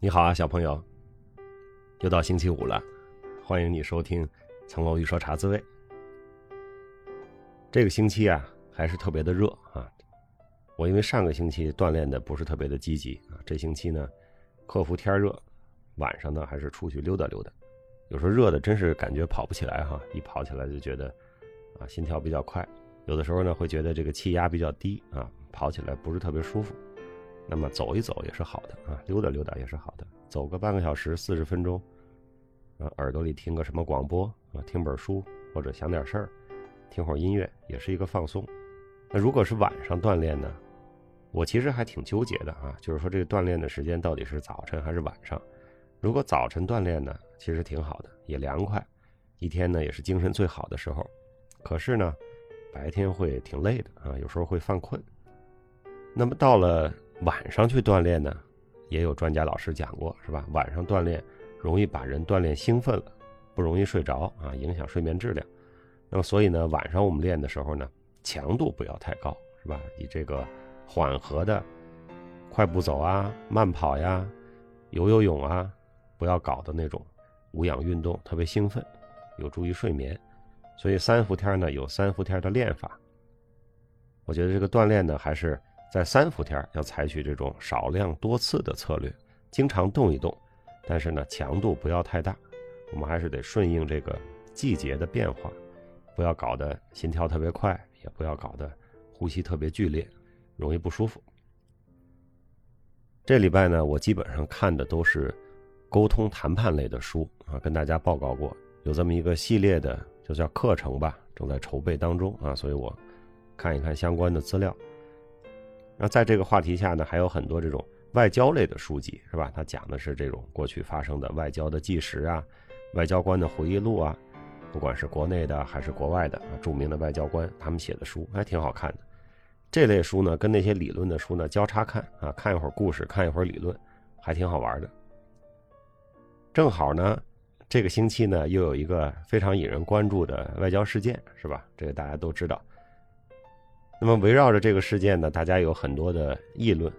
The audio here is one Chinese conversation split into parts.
你好啊，小朋友，又到星期五了，欢迎你收听《层楼一说茶滋味》。这个星期啊，还是特别的热啊。我因为上个星期锻炼的不是特别的积极啊，这星期呢，克服天热，晚上呢还是出去溜达溜达。有时候热的真是感觉跑不起来哈，一跑起来就觉得啊心跳比较快，有的时候呢会觉得这个气压比较低啊，跑起来不是特别舒服。那么走一走也是好的啊，溜达溜达也是好的，走个半个小时、四十分钟，啊，耳朵里听个什么广播啊，听本书或者想点事儿，听会儿音乐也是一个放松。那如果是晚上锻炼呢，我其实还挺纠结的啊，就是说这个锻炼的时间到底是早晨还是晚上？如果早晨锻炼呢，其实挺好的，也凉快，一天呢也是精神最好的时候。可是呢，白天会挺累的啊，有时候会犯困。那么到了。晚上去锻炼呢，也有专家老师讲过，是吧？晚上锻炼容易把人锻炼兴奋了，不容易睡着啊，影响睡眠质量。那么所以呢，晚上我们练的时候呢，强度不要太高，是吧？以这个缓和的快步走啊、慢跑呀、游游泳啊，不要搞的那种无氧运动，特别兴奋，有助于睡眠。所以三伏天呢，有三伏天的练法。我觉得这个锻炼呢，还是。在三伏天要采取这种少量多次的策略，经常动一动，但是呢强度不要太大，我们还是得顺应这个季节的变化，不要搞得心跳特别快，也不要搞得呼吸特别剧烈，容易不舒服。这礼拜呢，我基本上看的都是沟通谈判类的书啊，跟大家报告过有这么一个系列的，就叫课程吧，正在筹备当中啊，所以我看一看相关的资料。那在这个话题下呢，还有很多这种外交类的书籍，是吧？它讲的是这种过去发生的外交的纪实啊，外交官的回忆录啊，不管是国内的还是国外的，著名的外交官他们写的书还挺好看的。这类书呢，跟那些理论的书呢交叉看啊，看一会儿故事，看一会儿理论，还挺好玩的。正好呢，这个星期呢又有一个非常引人关注的外交事件，是吧？这个大家都知道。那么围绕着这个事件呢，大家有很多的议论。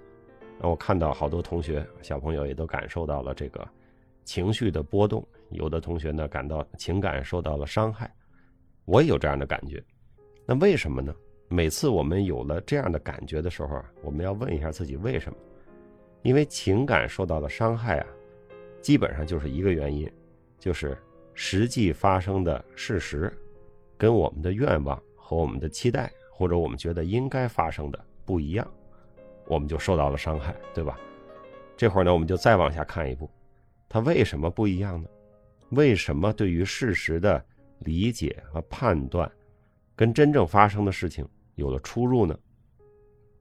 那我看到好多同学、小朋友也都感受到了这个情绪的波动，有的同学呢感到情感受到了伤害。我也有这样的感觉。那为什么呢？每次我们有了这样的感觉的时候啊，我们要问一下自己为什么？因为情感受到了伤害啊，基本上就是一个原因，就是实际发生的事实跟我们的愿望和我们的期待。或者我们觉得应该发生的不一样，我们就受到了伤害，对吧？这会儿呢，我们就再往下看一步，它为什么不一样呢？为什么对于事实的理解和判断，跟真正发生的事情有了出入呢？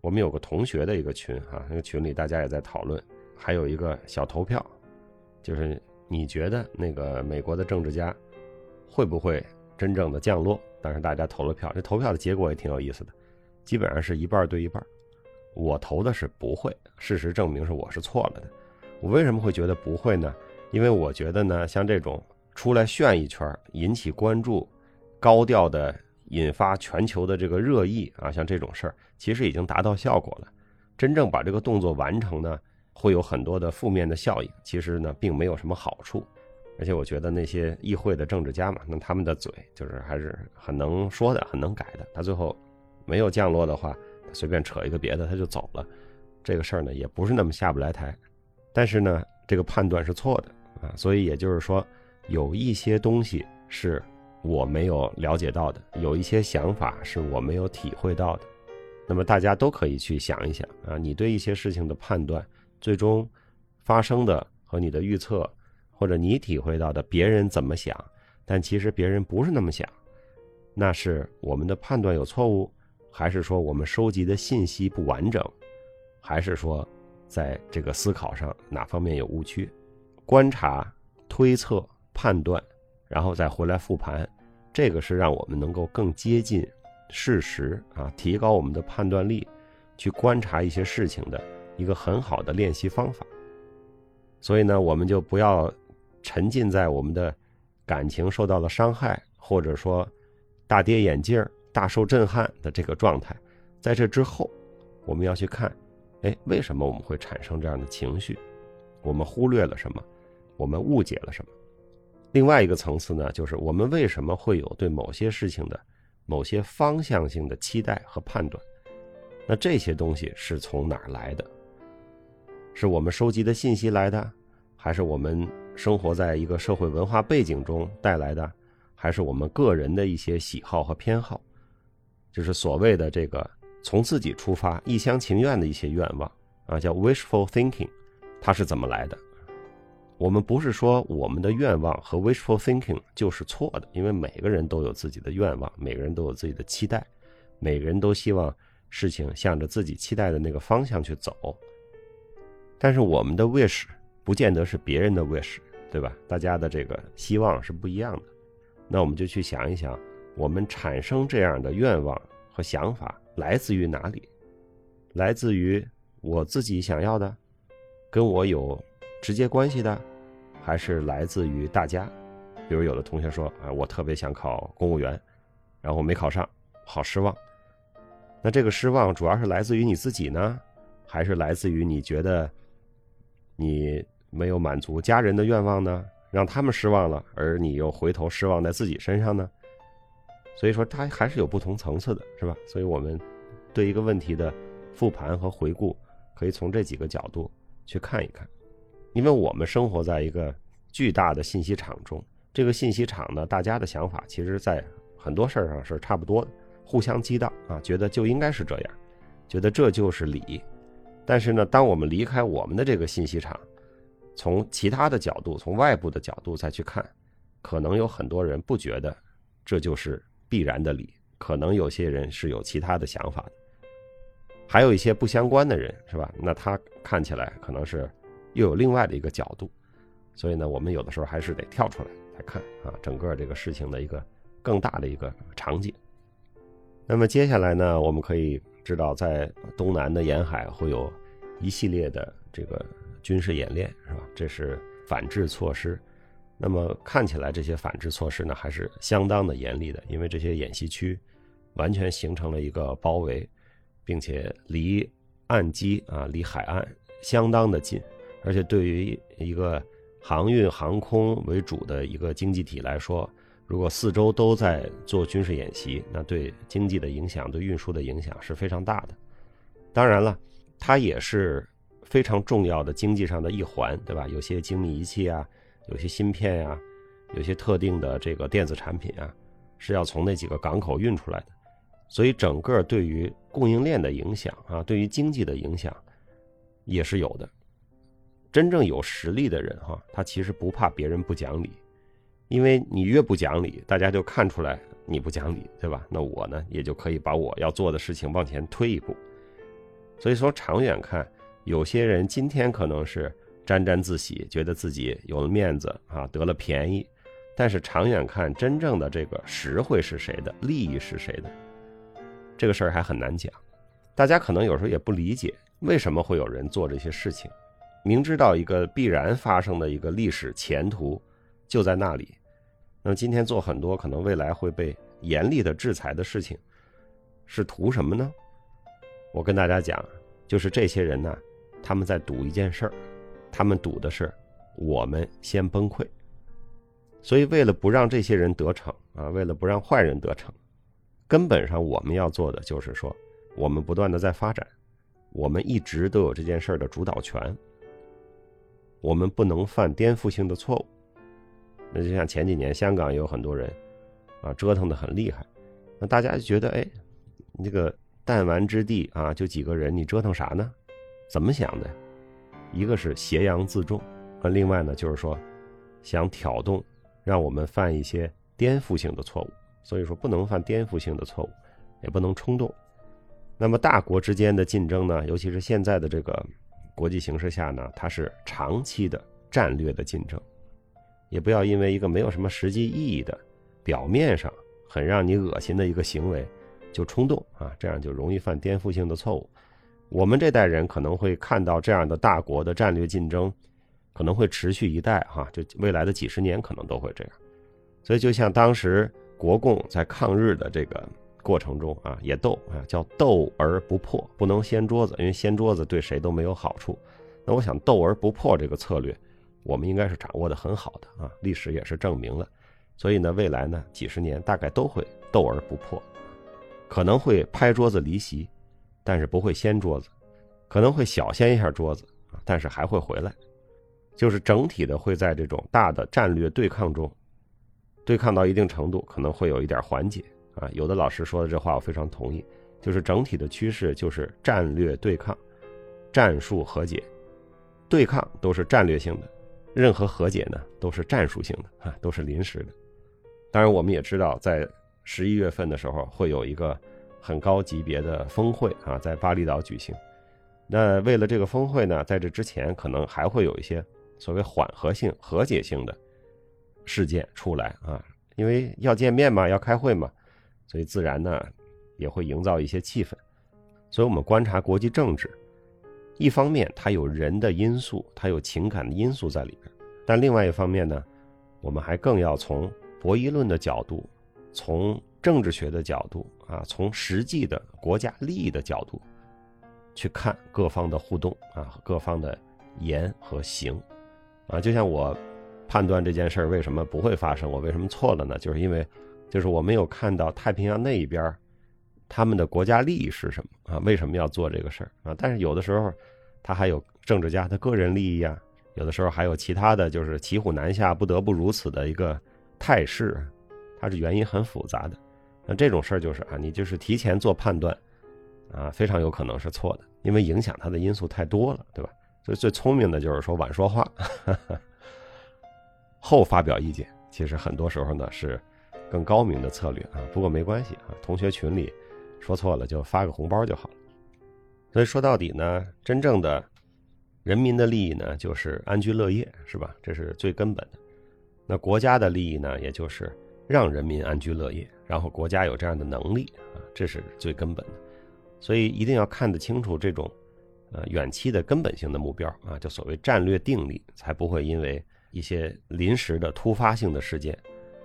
我们有个同学的一个群哈，那个群里大家也在讨论，还有一个小投票，就是你觉得那个美国的政治家会不会真正的降落？但是大家投了票，这投票的结果也挺有意思的，基本上是一半对一半。我投的是不会，事实证明是我是错了的。我为什么会觉得不会呢？因为我觉得呢，像这种出来炫一圈、引起关注、高调的引发全球的这个热议啊，像这种事儿，其实已经达到效果了。真正把这个动作完成呢，会有很多的负面的效应，其实呢，并没有什么好处。而且我觉得那些议会的政治家嘛，那他们的嘴就是还是很能说的，很能改的。他最后没有降落的话，他随便扯一个别的他就走了。这个事儿呢，也不是那么下不来台。但是呢，这个判断是错的啊。所以也就是说，有一些东西是我没有了解到的，有一些想法是我没有体会到的。那么大家都可以去想一想啊，你对一些事情的判断，最终发生的和你的预测。或者你体会到的别人怎么想，但其实别人不是那么想，那是我们的判断有错误，还是说我们收集的信息不完整，还是说在这个思考上哪方面有误区？观察、推测、判断，然后再回来复盘，这个是让我们能够更接近事实啊，提高我们的判断力，去观察一些事情的一个很好的练习方法。所以呢，我们就不要。沉浸在我们的感情受到了伤害，或者说大跌眼镜、大受震撼的这个状态，在这之后，我们要去看，哎，为什么我们会产生这样的情绪？我们忽略了什么？我们误解了什么？另外一个层次呢，就是我们为什么会有对某些事情的某些方向性的期待和判断？那这些东西是从哪儿来的？是我们收集的信息来的，还是我们生活在一个社会文化背景中带来的，还是我们个人的一些喜好和偏好？就是所谓的这个从自己出发、一厢情愿的一些愿望啊，叫 wishful thinking，它是怎么来的？我们不是说我们的愿望和 wishful thinking 就是错的，因为每个人都有自己的愿望，每个人都有自己的期待，每个人都希望事情向着自己期待的那个方向去走。但是我们的 wish 不见得是别人的 wish，对吧？大家的这个希望是不一样的。那我们就去想一想，我们产生这样的愿望和想法来自于哪里？来自于我自己想要的，跟我有。直接关系的，还是来自于大家。比如有的同学说啊，我特别想考公务员，然后没考上，好失望。那这个失望主要是来自于你自己呢，还是来自于你觉得你没有满足家人的愿望呢？让他们失望了，而你又回头失望在自己身上呢？所以说，它还是有不同层次的，是吧？所以我们对一个问题的复盘和回顾，可以从这几个角度去看一看。因为我们生活在一个巨大的信息场中，这个信息场呢，大家的想法其实，在很多事儿上是差不多的，互相激荡啊，觉得就应该是这样，觉得这就是理。但是呢，当我们离开我们的这个信息场，从其他的角度，从外部的角度再去看，可能有很多人不觉得这就是必然的理，可能有些人是有其他的想法的，还有一些不相关的人，是吧？那他看起来可能是。又有另外的一个角度，所以呢，我们有的时候还是得跳出来来看啊，整个这个事情的一个更大的一个场景。那么接下来呢，我们可以知道，在东南的沿海会有一系列的这个军事演练，是吧？这是反制措施。那么看起来这些反制措施呢，还是相当的严厉的，因为这些演习区完全形成了一个包围，并且离岸基啊，离海岸相当的近。而且对于一个航运航空为主的一个经济体来说，如果四周都在做军事演习，那对经济的影响、对运输的影响是非常大的。当然了，它也是非常重要的经济上的一环，对吧？有些精密仪器啊，有些芯片呀，有些特定的这个电子产品啊，是要从那几个港口运出来的。所以，整个对于供应链的影响啊，对于经济的影响也是有的。真正有实力的人，哈，他其实不怕别人不讲理，因为你越不讲理，大家就看出来你不讲理，对吧？那我呢，也就可以把我要做的事情往前推一步。所以说，长远看，有些人今天可能是沾沾自喜，觉得自己有了面子啊，得了便宜，但是长远看，真正的这个实惠是谁的，利益是谁的，这个事儿还很难讲。大家可能有时候也不理解，为什么会有人做这些事情。明知道一个必然发生的一个历史前途就在那里，那么今天做很多可能未来会被严厉的制裁的事情，是图什么呢？我跟大家讲，就是这些人呢，他们在赌一件事儿，他们赌的是我们先崩溃。所以为了不让这些人得逞啊，为了不让坏人得逞，根本上我们要做的就是说，我们不断的在发展，我们一直都有这件事儿的主导权。我们不能犯颠覆性的错误。那就像前几年香港也有很多人，啊，折腾的很厉害。那大家就觉得，哎，你这个弹丸之地啊，就几个人，你折腾啥呢？怎么想的？一个是挟洋自重，啊，另外呢，就是说想挑动，让我们犯一些颠覆性的错误。所以说，不能犯颠覆性的错误，也不能冲动。那么大国之间的竞争呢，尤其是现在的这个。国际形势下呢，它是长期的战略的竞争，也不要因为一个没有什么实际意义的、表面上很让你恶心的一个行为就冲动啊，这样就容易犯颠覆性的错误。我们这代人可能会看到这样的大国的战略竞争，可能会持续一代哈，就未来的几十年可能都会这样。所以就像当时国共在抗日的这个。过程中啊，也斗啊，叫斗而不破，不能掀桌子，因为掀桌子对谁都没有好处。那我想斗而不破这个策略，我们应该是掌握的很好的啊，历史也是证明了。所以呢，未来呢几十年大概都会斗而不破，可能会拍桌子离席，但是不会掀桌子，可能会小掀一下桌子啊，但是还会回来，就是整体的会在这种大的战略对抗中，对抗到一定程度，可能会有一点缓解啊。有的老师说的这话我非常同意，就是整体的趋势就是战略对抗，战术和解，对抗都是战略性的，任何和解呢都是战术性的啊，都是临时的。当然，我们也知道，在十一月份的时候会有一个很高级别的峰会啊，在巴厘岛举行。那为了这个峰会呢，在这之前可能还会有一些所谓缓和性、和解性的事件出来啊，因为要见面嘛，要开会嘛，所以自然呢也会营造一些气氛。所以我们观察国际政治，一方面它有人的因素，它有情感的因素在里边，但另外一方面呢，我们还更要从。博弈论的角度，从政治学的角度啊，从实际的国家利益的角度去看各方的互动啊，各方的言和行啊，就像我判断这件事儿为什么不会发生，我为什么错了呢？就是因为，就是我没有看到太平洋那一边他们的国家利益是什么啊？为什么要做这个事儿啊？但是有的时候，他还有政治家的个人利益啊，有的时候还有其他的就是骑虎难下，不得不如此的一个。态势，它是原因很复杂的。那这种事儿就是啊，你就是提前做判断，啊，非常有可能是错的，因为影响它的因素太多了，对吧？所以最聪明的就是说晚说话，后发表意见。其实很多时候呢是更高明的策略啊。不过没关系啊，同学群里说错了就发个红包就好了。所以说到底呢，真正的人民的利益呢就是安居乐业，是吧？这是最根本的。那国家的利益呢，也就是让人民安居乐业，然后国家有这样的能力啊，这是最根本的。所以一定要看得清楚这种，呃，远期的根本性的目标啊，就所谓战略定力，才不会因为一些临时的突发性的事件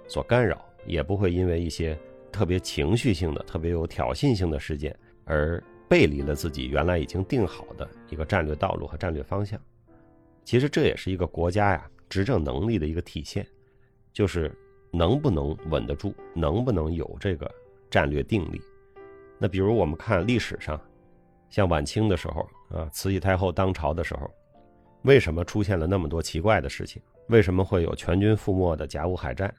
所干扰，也不会因为一些特别情绪性的、特别有挑衅性的事件而背离了自己原来已经定好的一个战略道路和战略方向。其实这也是一个国家呀。执政能力的一个体现，就是能不能稳得住，能不能有这个战略定力。那比如我们看历史上，像晚清的时候啊，慈禧太后当朝的时候，为什么出现了那么多奇怪的事情？为什么会有全军覆没的甲午海战？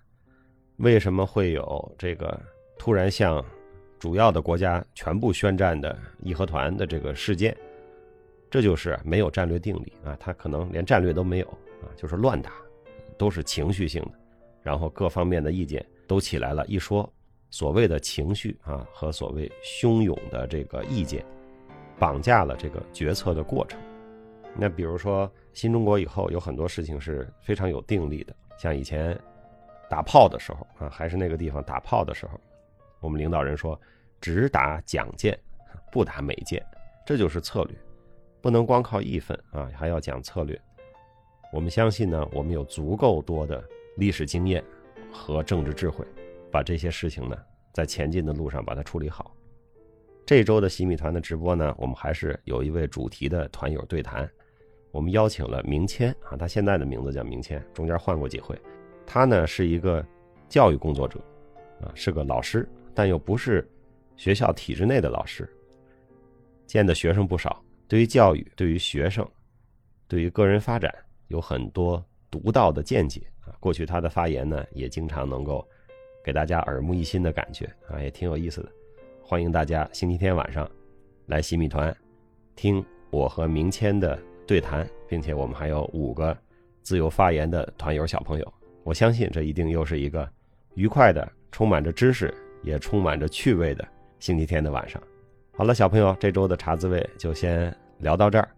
为什么会有这个突然向主要的国家全部宣战的义和团的这个事件？这就是没有战略定力啊，他可能连战略都没有。啊，就是乱打，都是情绪性的，然后各方面的意见都起来了。一说所谓的情绪啊和所谓汹涌的这个意见，绑架了这个决策的过程。那比如说新中国以后有很多事情是非常有定力的，像以前打炮的时候啊，还是那个地方打炮的时候，我们领导人说只打蒋舰，不打美舰，这就是策略，不能光靠义愤啊，还要讲策略。我们相信呢，我们有足够多的历史经验和政治智慧，把这些事情呢，在前进的路上把它处理好。这周的洗米团的直播呢，我们还是有一位主题的团友对谈，我们邀请了明谦啊，他现在的名字叫明谦，中间换过几回。他呢是一个教育工作者，啊，是个老师，但又不是学校体制内的老师，见的学生不少。对于教育，对于学生，对于个人发展。有很多独到的见解！过去他的发言呢，也经常能够给大家耳目一新的感觉啊，也挺有意思的。欢迎大家星期天晚上来洗米团听我和明谦的对谈，并且我们还有五个自由发言的团友小朋友。我相信这一定又是一个愉快的、充满着知识也充满着趣味的星期天的晚上。好了，小朋友，这周的茶滋味就先聊到这儿。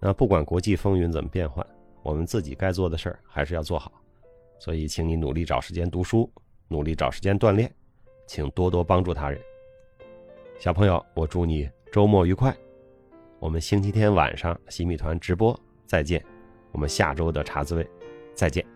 那不管国际风云怎么变幻，我们自己该做的事儿还是要做好。所以，请你努力找时间读书，努力找时间锻炼，请多多帮助他人。小朋友，我祝你周末愉快。我们星期天晚上洗米团直播再见。我们下周的茶滋味再见。